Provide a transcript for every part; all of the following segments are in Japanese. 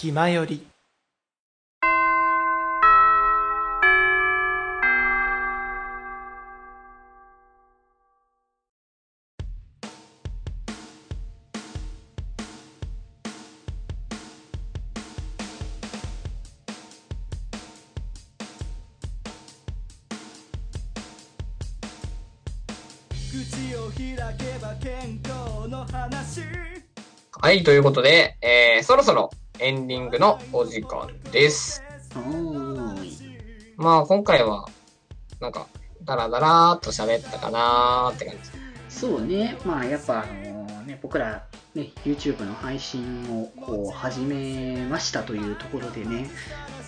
気まより。口を開けば健康の話。はい、ということで、えー、そろそろエンディングのお時間です。まあ、今回は、なんか、ダラダラーっと喋ったかなーって感じ。そうね、まあやっぱあのね、僕ら、ね、YouTube の配信をこう始めましたというところでね、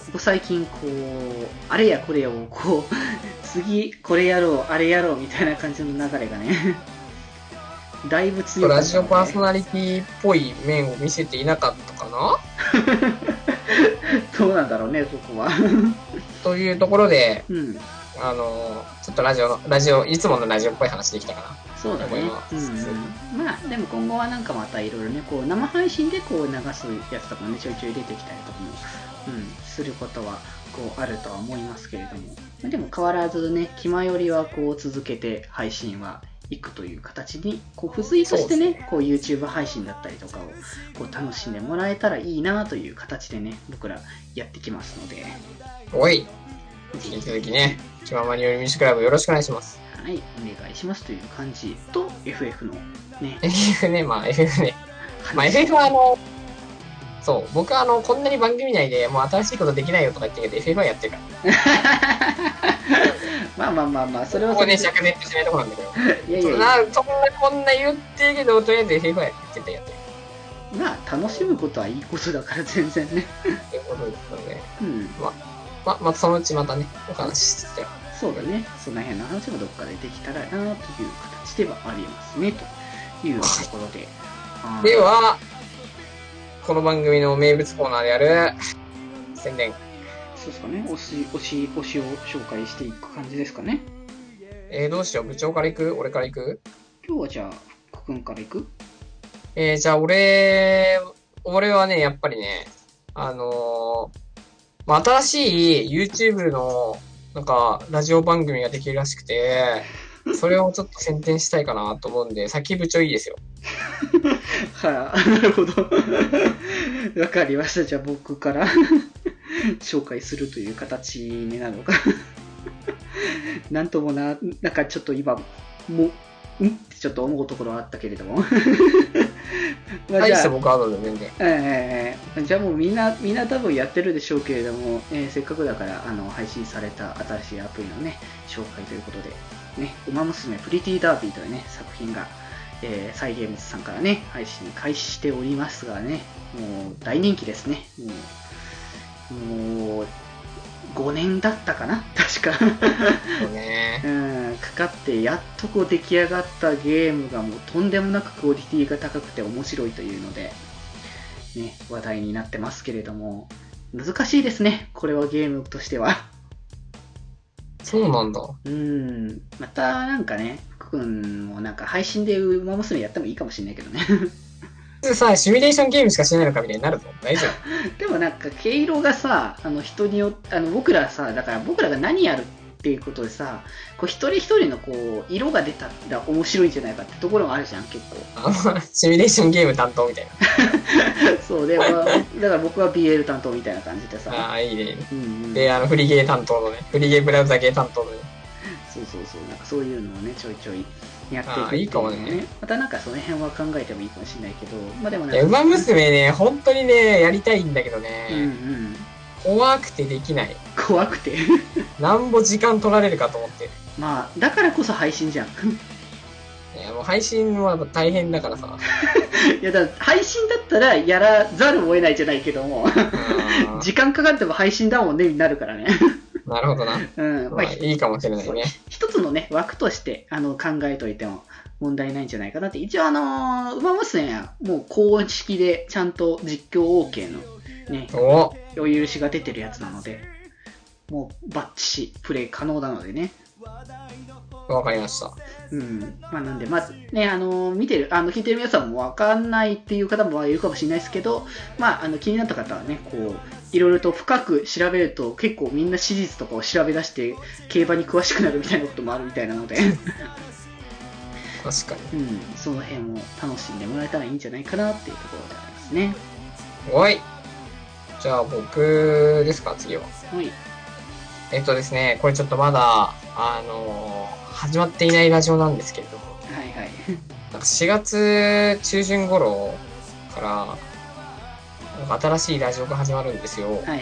ここ最近こう、あれやこれやをこう、次これやろう、あれやろうみたいな感じの流れがね、だいぶ強かったのでラジオパーソナリティっぽい面を見せていなかったかな？どうなんだろうね、そこは。というところで、うん、あのーちょっとラジオの、ラジオ、いつものラジオっぽい話できたかな。そうだね。うんまあでも今後はなんかまたいろいろね、こう生配信でこう流すやつとかもね、ちょいちょい出てきたりとかも、うん、することはこうあるとは思いますけれども、まあでも変わらずね、気まよりはこう続けて配信はいくという形に、こう付随としてね、こう YouTube 配信だったりとかをこう楽しんでもらえたらいいなという形でね、僕らやってきますので、おい、引き続きね、気ままによりミュージックラブよろしくお願いします。はい、お願いしますという感じと、FF のね、FF ね、まあ FF ね。まあ FF はあの、そう、僕はあの、こんなに番組内でもう新しいことできないよとか言ってるけど、FF はやってるから。まあまあまあまあ、それはここでそれ灼熱しないとこなんだけど。いやいやいや、なそんなこんな言ってるけど、とりあえず FF は絶対やってる。まあ楽しむことはいいことだから全然ね。ということですので、うん、ま、またそのうちまたね、お話しして。そうだね。その辺の話もどっかでできたらなという形ではありますね、というところで。で、は、この番組の名物コーナーである、宣伝。そうですかね。推し、推し、推しを紹介していく感じですかね。えー、どうしよう、部長から行く？俺から行く？今日はじゃあ、福君からいく？えー、じゃあ俺、俺はね、やっぱりね、あのーまあ、新しい YouTube の、なんか、ラジオ番組ができるらしくて、それをちょっと宣伝したいかなと思うんで、先部長いいですよ。はい、なるほど。わかりました。じゃあ僕から 紹介するという形になるのか。なんともな、なんかちょっと今、もう、ん？ってちょっと思うところはあったけれども。まあ大してじゃあ、僕は後で全然。ええじゃあもうみんな、みんな多分やってるでしょうけれども、えーせっかくだから、あの、配信された新しいアプリのね、紹介ということで、ね、ウマ娘プリティダービーというね、作品が、えーサイゲームズさんからね、配信開始しておりますがね、もう大人気ですね。もう、もう、5年だったかな？確か。ね。うん、かかってやっとこう出来上がったゲームがもうとんでもなくクオリティが高くて面白いというので、ね、話題になってますけれども、難しいですね、これはゲームとしては。そうなんだ。うん、またなんかね、福君もなんか配信でウマ娘やってもいいかもしれないけどね。さ、シミュレーションゲームしかしないのかみたいになるぞ。大丈 でもなんか毛色がさ、あの人によあの僕らさ、だから僕らが何やるっていうことでさ、こう一人一人のこう色が出たら面白いんじゃないかってところもあるじゃん、結構。夫。あの、シミュレーションゲーム担当みたい そうで、まあ、だから僕は BL 担当みたいな感じでな。さ。ああ、いいね。うんうん、で、あの、フリゲー担当のね、フリゲーブラウザゲー担当のね。そうそうそう、なんかそういうのをね、ちょいちょいやっていくあっていうのもいいかもねまたなんかその辺は考えてもいいかもしれないけど、まあでもね、いや、ウマ娘ね、本当にね、やりたいんだけどうんうね、ん、怖くてできない。怖くて？なんぼ時間取られるかと思って。まあ、だからこそ配信じゃん。いや、もう配信は大変だからさ。いや、だ配信だったらやらざるを得ないじゃないけども、あ 時間かかっても配信だもんね、になるからね。ーなるほどな。うん、まあまあ、いいかもしれないね。一つのね、枠としてあの考えといても問題ないんじゃないかなって。一応あのー、ウマ娘はもう公式でちゃんと実況 OK のね、おお許しが出てるやつなので、もうバッチシプレイ可能なのでね、わかりました。うん。まあ、なんで、まずね、あの、見てる、あの、聞いてる皆さんもわかんないっていう方もいるかもしれないですけど、まあ、あの、気になった方はね、こう、いろいろと深く調べると、結構みんな史実とかを調べ出して、競馬に詳しくなるみたいなこともあるみたいなので、確かに。うん、その辺も楽しんでもらえたらいいんじゃないかなっていうところでありますね。おい。じゃあ僕ですか、次は。はい。えっとですね、これちょっとまだ、あのー始まっていないラジオなんですけれども、はいはい。なんか4月中旬頃から、なんか新しいラジオが始まるんですよ。はいはい。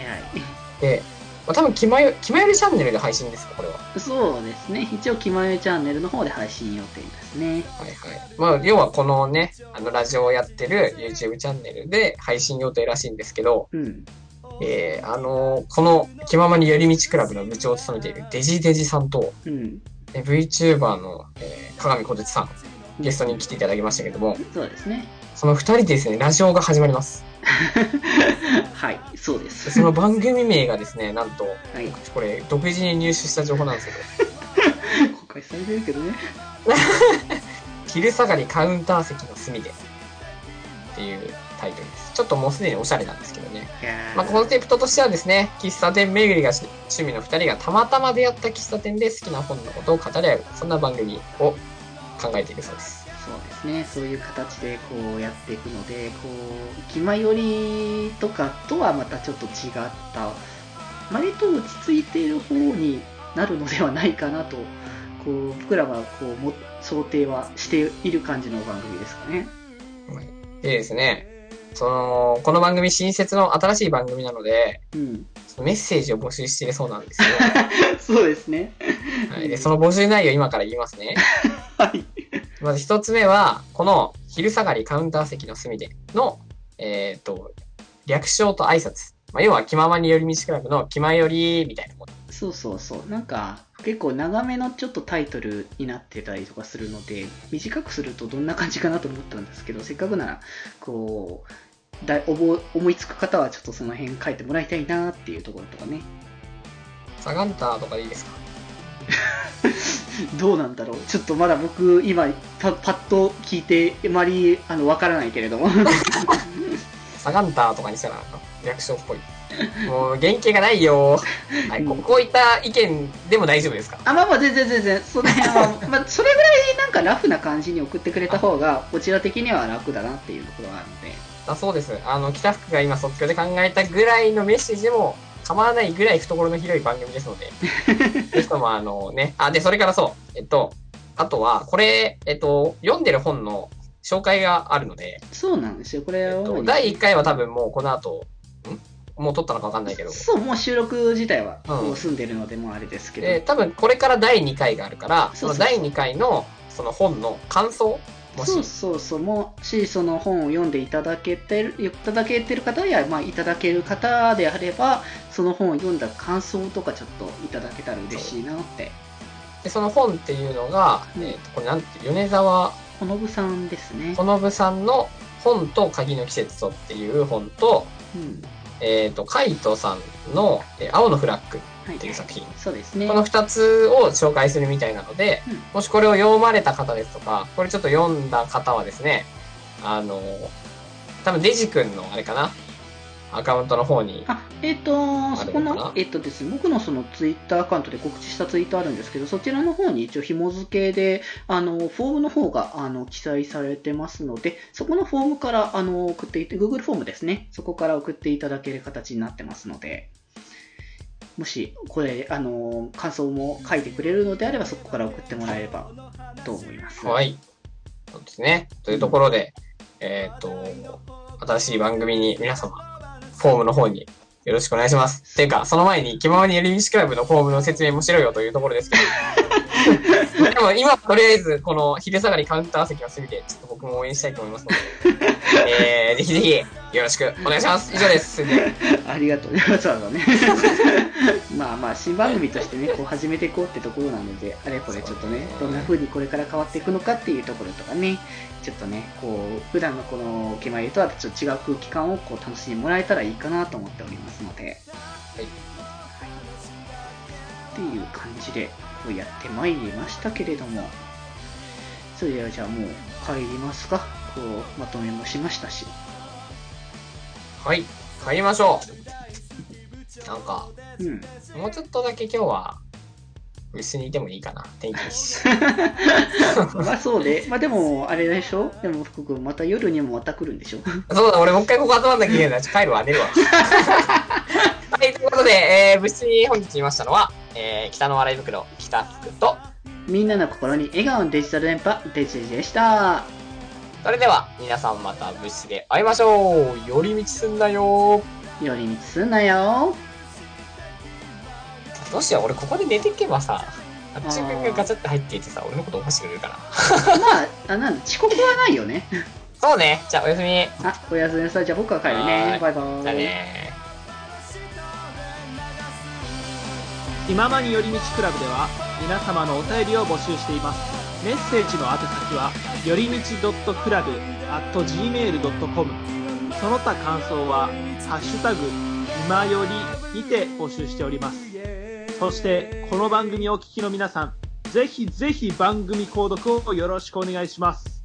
で、まあ、多分気まよ、気まよりチャンネルで配信ですか、これは。そうですね。一応、気まよチャンネルの方で配信予定ですね。はいはい。まあ、要はこのね、あの、ラジオをやってる YouTube チャンネルで配信予定らしいんですけど、うん。えー、あのーこの気ままに寄り道クラブの部長を務めているデジデジさんと、うん。え VTuber の、えー、鏡小鉄さん、ゲストに来ていただきましたけども、そうですね。その二人でですね、ラジオが始まります。はい。そうで。ですその番組名がですね、なんと、はい。これ、独自に入手した情報なんですけど、公開されてるけどね。昼下がりカウンター席の隅で、っていうタイトルです。ちょっともうすでにおしゃれなんですけどね。まあ、コンセプトとしてはですね、喫茶店巡りが趣味の二人がたまたま出会った喫茶店で好きな本のことを語り合う、そんな番組を考えているそうです。そうですね。そういう形でこうやっていくので、こう、気まよりとかとはまたちょっと違った、割と落ち着いている方になるのではないかなと、こう、僕らはこうも、想定はしている感じの番組ですかね。でですね、その、この番組新設の新しい番組なので、うん。メッセージを募集しているそうなんですよ。そうですね。はい、でその募集内容今から言いますね。はい。まず一つ目は、この昼下がりカウンター席の隅での、えっ、と、略称と挨拶。まあ、要は気ままに寄り道クラブの気まよりみたいなもの。そうそうそう。なんか、結構長めのちょっとタイトルになってたりとかするので、短くするとどんな感じかなと思ったんですけど、せっかくなら、こう、だい思思いつく方はちょっとその辺書いてもらいたいなっていうところとかね。サガンターとかでいいですか？どうなんだろう？ちょっとまだ僕、今、パパッと聞いて、あまり、あの、わからないけれども。サガンターとかにしたらなんか略称っぽい。もう原型がないよ。はい、ここういった意見でも大丈夫ですか？あ、まあまあ、全然全然、その辺は、まあ、それぐらいなんかラフな感じに送ってくれた方が、こちら的には楽だなっていうところがあるので。だそうです。あの、北福が今即興で考えたぐらいのメッセージでも構わないぐらい懐の広い番組ですので、ぜひともあのね、あ、で、それからそう、えっと、あとは、これ、えっと、読んでる本の紹介があるので、そうなんですよ。これを、えっと、第1回は多分もうこの後、んもう撮ったのかわかんないけど、そう、もう収録自体はうんもう済んでるので、もうあれですけど。で、多分これから第2回があるから、その第2回のその本の感想？もしそうそうそう、もしその本を読んでいただけてる、いただけてる方や、まあ、いただける方であれば、その本を読んだ感想とかちょっといただけたら嬉しいなって。で、その本っていうのが、うんえっと、これなんて、米沢ほのぶさんですね。ほのぶさんの本と鍵の季節とっていう本と、うん。えっ、と、カイトさんの、えー青のフラッグはいっていう作品。そうですね。この二つを紹介するみたいなので、うんもしこれを読まれた方ですとか、これちょっと読んだ方はですね、あのー多分デジ君のあれかな、アカウントの方に、あ、えっ、と、そこのえっ、とですね、僕のそのツイッターアカウントで告知したツイートあるんですけど、そちらの方に一応紐付けで、あの、フォームの方が、あの、記載されてますので、そこのフォームから、あの、送っていて、Google フォームですね、そこから送っていただける形になってますので、もし、これ、あの、感想も書いてくれるのであれば、そこから送ってもらえればと思います。。はいい。そうですね。というところで、えっ、と、新しい番組に皆様、フォームの方によろしくお願いします。ていうか、その前に、気ままに寄り道クラブのフォームの説明もしろよというところですけど。でも今、とりあえず、この昼下がりカウンター席を過ぎて、ちょっと僕も応援したいと思いますので、えー、ぜひぜひ、よろしくお願いします。以上です。ありがとうね、わざわざね。まあまあ、新番組としてね、こう始めていこうってところなので、あれこれちょっとね、どんな風にこれから変わっていくのかっていうところとかね、ちょっとね、こう、普段のこの決まりとはちょっと違う空気感をこう楽しんでもらえたらいいかなと思っておりますので。はいっっていう感じでこうやってまいりましたけれどもそれではじゃあもう帰りますかこうまとめもしましたしはい、帰りましょう。なんか、うんもうちょっとだけ今日は、薄にいてもいいかな。天気。まあそうでまあでもあれでしょ？でも福君また夜にもまた来るんでしょ？そうだ、俺もう一回ここ集まんなきゃいけない帰るわ、寝るわ。はい、ということで、えー、部室に本日いましたのは、えー、北の笑い袋、北福と、みんなの心に笑顔のデジタル電波デジでした。それでは、皆さんまた部室で会いましょう。寄り道すんなよ。寄り道すんなよ。どうしよう、俺ここで寝てけばさ、あっちがガチャって入っていてさ、俺のこと起こしてくれるかな。まああなんだ遅刻はないよね。そうね。じゃあ、おやすみ。あおやすみなさい。じゃあ僕は帰るはねバイバイ。じゃあね気ままに寄り道クラブでは皆様のお便りを募集しています。メッセージの宛先はよりみち .club.gmail.com その他感想は「ハッシュタグ今より」にて募集しております。そしてこの番組をお聞きの皆さんぜひぜひ番組購読をよろしくお願いします。